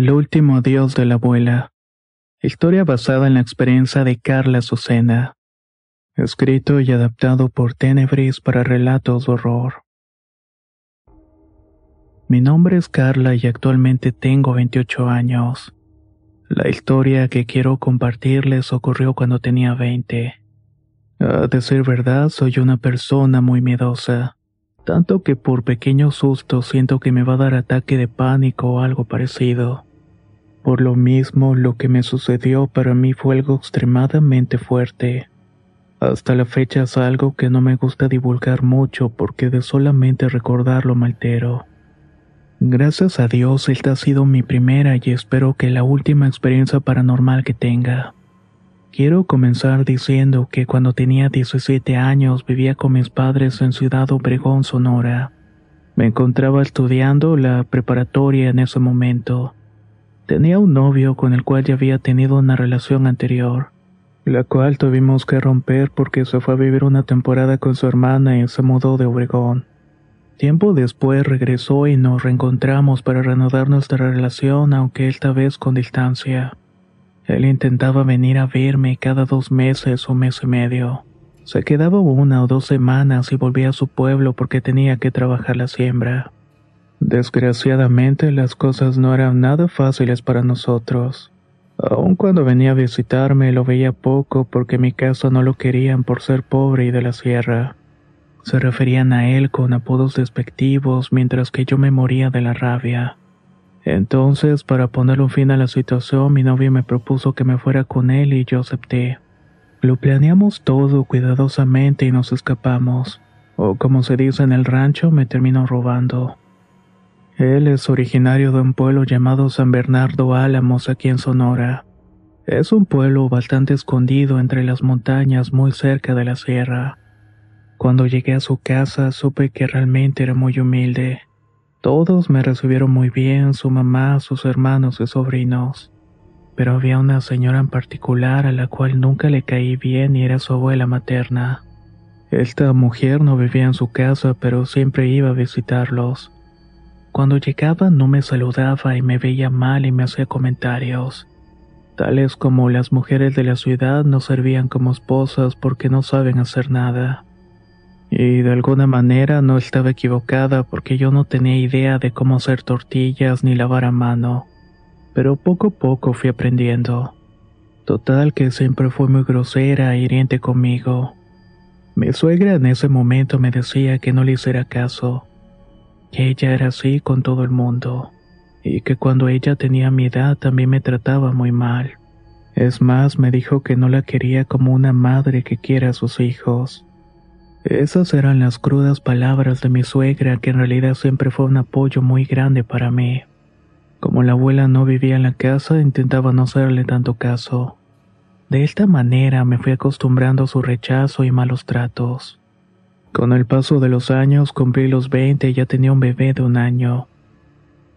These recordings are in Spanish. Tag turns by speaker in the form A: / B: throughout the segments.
A: El último adiós de la abuela. Historia basada en la experiencia de Carla Susena. Escrito y adaptado por Tenebris para relatos de horror. Mi nombre es Carla y actualmente tengo 28 años. La historia que quiero compartirles ocurrió cuando tenía 20. A decir verdad, soy una persona muy miedosa, tanto que por pequeños sustos siento que me va a dar ataque de pánico o algo parecido. Por lo mismo, lo que me sucedió para mí fue algo extremadamente fuerte. Hasta la fecha es algo que no me gusta divulgar mucho porque de solamente recordarlo me altero. Gracias a Dios, esta ha sido mi primera y espero que la última experiencia paranormal que tenga. Quiero comenzar diciendo que cuando tenía 17 años vivía con mis padres en Ciudad Obregón, Sonora. Me encontraba estudiando la preparatoria en ese momento. Tenía un novio con el cual ya había tenido una relación anterior, la cual tuvimos que romper porque se fue a vivir una temporada con su hermana y se mudó de Obregón. Tiempo después regresó y nos reencontramos para reanudar nuestra relación, aunque esta vez con distancia. Él intentaba venir a verme cada dos meses o mes y medio. Se quedaba una o dos semanas y volvía a su pueblo porque tenía que trabajar la siembra. Desgraciadamente las cosas no eran nada fáciles para nosotros. Aun cuando venía a visitarme lo veía poco porque mi casa no lo querían por ser pobre y de la sierra. Se referían a él con apodos despectivos mientras que yo me moría de la rabia. Entonces, para poner un fin a la situación, mi novio me propuso que me fuera con él y yo acepté. Lo planeamos todo cuidadosamente y nos escapamos. O como se dice en el rancho, me terminó robando. Él es originario de un pueblo llamado San Bernardo Álamos aquí en Sonora. Es un pueblo bastante escondido entre las montañas muy cerca de la sierra. Cuando llegué a su casa supe que realmente era muy humilde. Todos me recibieron muy bien, su mamá, sus hermanos y sobrinos. Pero había una señora en particular a la cual nunca le caí bien y era su abuela materna. Esta mujer no vivía en su casa, pero siempre iba a visitarlos. Cuando llegaba no me saludaba y me veía mal y me hacía comentarios, tales como las mujeres de la ciudad no servían como esposas porque no saben hacer nada. Y de alguna manera no estaba equivocada porque yo no tenía idea de cómo hacer tortillas ni lavar a mano. Pero poco a poco fui aprendiendo. Total que siempre fue muy grosera e hiriente conmigo. Mi suegra en ese momento me decía que no le hiciera caso, ella era así con todo el mundo, y que cuando ella tenía mi edad también me trataba muy mal. Es más, me dijo que no la quería como una madre que quiere a sus hijos. Esas eran las crudas palabras de mi suegra, que en realidad siempre fue un apoyo muy grande para mí. Como la abuela no vivía en la casa, intentaba no hacerle tanto caso. De esta manera me fui acostumbrando a su rechazo y malos tratos. Con el paso de los años cumplí los 20 y ya tenía un bebé de un año.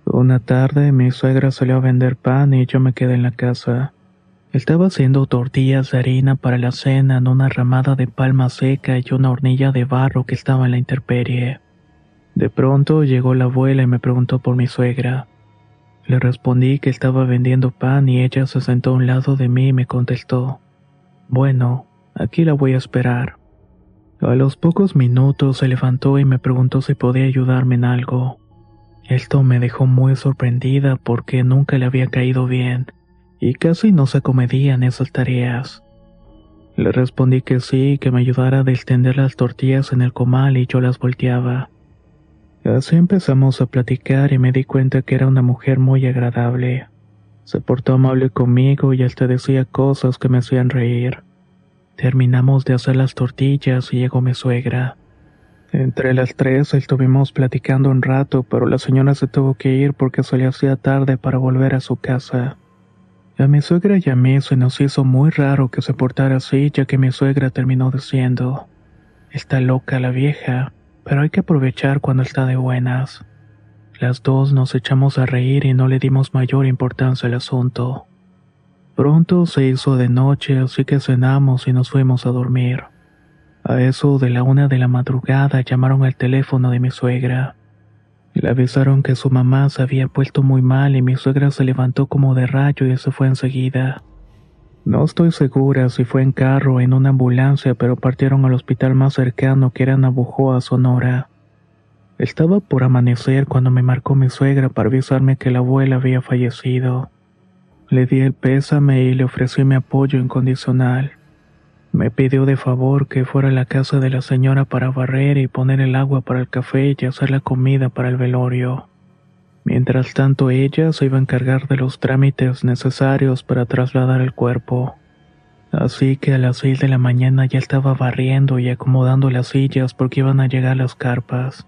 A: Una tarde mi suegra salió a vender pan y yo me quedé en la casa. Estaba haciendo tortillas de harina para la cena en una ramada de palma seca y una hornilla de barro que estaba en la intemperie. De pronto llegó la abuela y me preguntó por mi suegra. Le respondí que estaba vendiendo pan y ella se sentó a un lado de mí y me contestó, Bueno, aquí la voy a esperar. A los pocos minutos se levantó y me preguntó si podía ayudarme en algo. Esto me dejó muy sorprendida porque nunca le había caído bien y casi no se comedían esas tareas. Le respondí que sí, que me ayudara a extender las tortillas en el comal y yo las volteaba. Así empezamos a platicar y me di cuenta que era una mujer muy agradable. Se portó amable conmigo y hasta decía cosas que me hacían reír. Terminamos de hacer las tortillas y llegó mi suegra. Entre las tres estuvimos platicando un rato, pero la señora se tuvo que ir porque se le hacía tarde para volver a su casa. A mi suegra y a mí se nos hizo muy raro que se portara así, ya que mi suegra terminó diciendo, Está loca la vieja, pero hay que aprovechar cuando está de buenas. Las dos nos echamos a reír y no le dimos mayor importancia al asunto. Pronto se hizo de noche, así que cenamos y nos fuimos a dormir. A eso de la una de la madrugada llamaron al teléfono de mi suegra. Le avisaron que su mamá se había puesto muy mal y mi suegra se levantó como de rayo y se fue enseguida. No estoy segura si fue en carro o en una ambulancia, pero partieron al hospital más cercano que era Nabujoa, Sonora. Estaba por amanecer cuando me marcó mi suegra para avisarme que la abuela había fallecido. Le di el pésame y le ofrecí mi apoyo incondicional. Me pidió de favor que fuera a la casa de la señora para barrer y poner el agua para el café y hacer la comida para el velorio. Mientras tanto ella se iba a encargar de los trámites necesarios para trasladar el cuerpo. Así que a las seis de la mañana ya estaba barriendo y acomodando las sillas porque iban a llegar las carpas.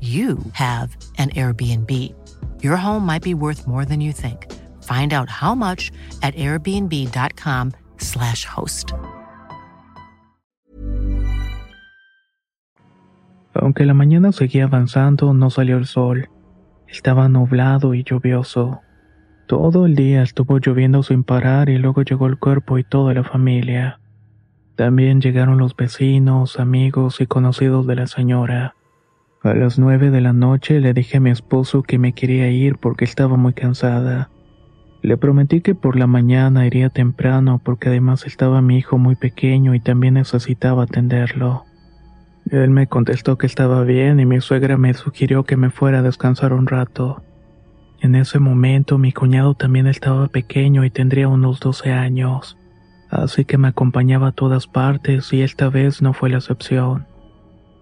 B: you have an Airbnb. Your home might be worth more than you think. Find out how much at airbnb.com/slash host.
A: Aunque la mañana seguía avanzando, no salió el sol. Estaba nublado y lluvioso. Todo el día estuvo lloviendo sin parar y luego llegó el cuerpo y toda la familia. También llegaron los vecinos, amigos y conocidos de la señora. A las nueve de la noche le dije a mi esposo que me quería ir porque estaba muy cansada. Le prometí que por la mañana iría temprano porque además estaba mi hijo muy pequeño y también necesitaba atenderlo. Él me contestó que estaba bien y mi suegra me sugirió que me fuera a descansar un rato. En ese momento mi cuñado también estaba pequeño y tendría unos 12 años, así que me acompañaba a todas partes y esta vez no fue la excepción.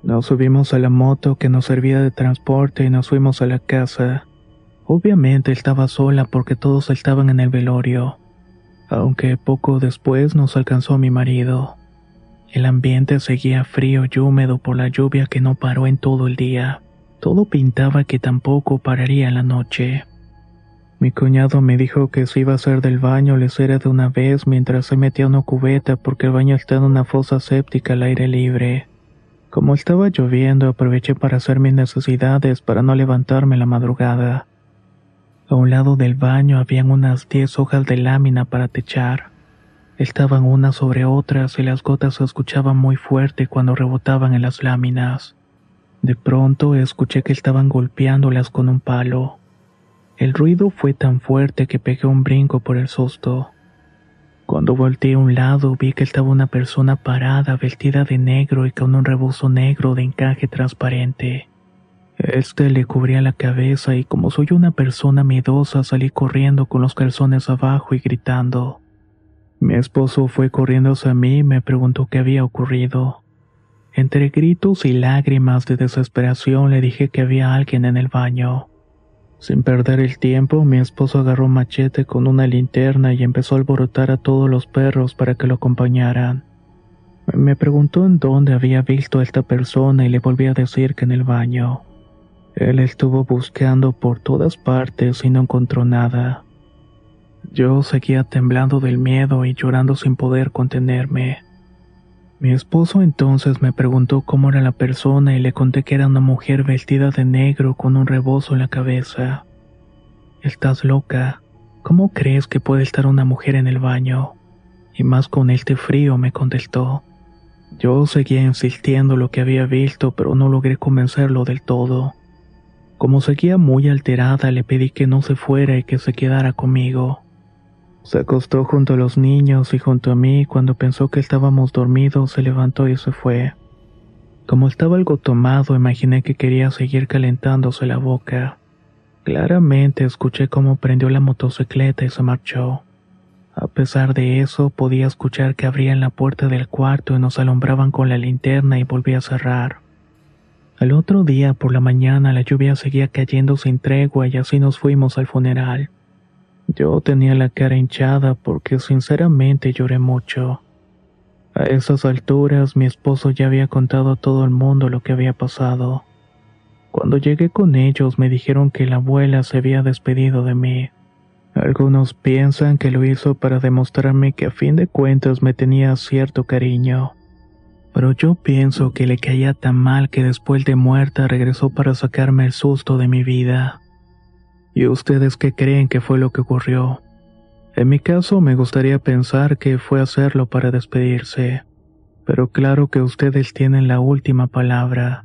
A: Nos subimos a la moto que nos servía de transporte y nos fuimos a la casa. Obviamente estaba sola porque todos estaban en el velorio, aunque poco después nos alcanzó mi marido. El ambiente seguía frío y húmedo por la lluvia que no paró en todo el día. Todo pintaba que tampoco pararía la noche. Mi cuñado me dijo que si iba a hacer del baño le hiciera de una vez mientras se metía una cubeta porque el baño está en una fosa séptica al aire libre. Como estaba lloviendo, aproveché para hacer mis necesidades para no levantarme la madrugada. A un lado del baño habían unas diez hojas de lámina para techar. Estaban unas sobre otras y las gotas se escuchaban muy fuerte cuando rebotaban en las láminas. De pronto escuché que estaban golpeándolas con un palo. El ruido fue tan fuerte que pegué un brinco por el susto. Cuando volteé a un lado vi que estaba una persona parada vestida de negro y con un rebozo negro de encaje transparente. Este le cubría la cabeza y como soy una persona miedosa salí corriendo con los calzones abajo y gritando. Mi esposo fue corriendo hacia mí y me preguntó qué había ocurrido. Entre gritos y lágrimas de desesperación le dije que había alguien en el baño. Sin perder el tiempo, mi esposo agarró machete con una linterna y empezó a alborotar a todos los perros para que lo acompañaran. Me preguntó en dónde había visto a esta persona y le volví a decir que en el baño. Él estuvo buscando por todas partes y no encontró nada. Yo seguía temblando del miedo y llorando sin poder contenerme. Mi esposo entonces me preguntó cómo era la persona y le conté que era una mujer vestida de negro con un rebozo en la cabeza. Estás loca. ¿Cómo crees que puede estar una mujer en el baño? Y más con este frío, me contestó. Yo seguía insistiendo lo que había visto, pero no logré convencerlo del todo. Como seguía muy alterada, le pedí que no se fuera y que se quedara conmigo. Se acostó junto a los niños y junto a mí cuando pensó que estábamos dormidos se levantó y se fue. Como estaba algo tomado, imaginé que quería seguir calentándose la boca. Claramente escuché cómo prendió la motocicleta y se marchó. A pesar de eso, podía escuchar que abrían la puerta del cuarto y nos alumbraban con la linterna y volvía a cerrar. Al otro día por la mañana la lluvia seguía cayendo sin tregua y así nos fuimos al funeral. Yo tenía la cara hinchada porque sinceramente lloré mucho. A esas alturas mi esposo ya había contado a todo el mundo lo que había pasado. Cuando llegué con ellos me dijeron que la abuela se había despedido de mí. Algunos piensan que lo hizo para demostrarme que a fin de cuentas me tenía cierto cariño. Pero yo pienso que le caía tan mal que después de muerta regresó para sacarme el susto de mi vida. ¿Y ustedes qué creen que fue lo que ocurrió? En mi caso me gustaría pensar que fue hacerlo para despedirse, pero claro que ustedes tienen la última palabra.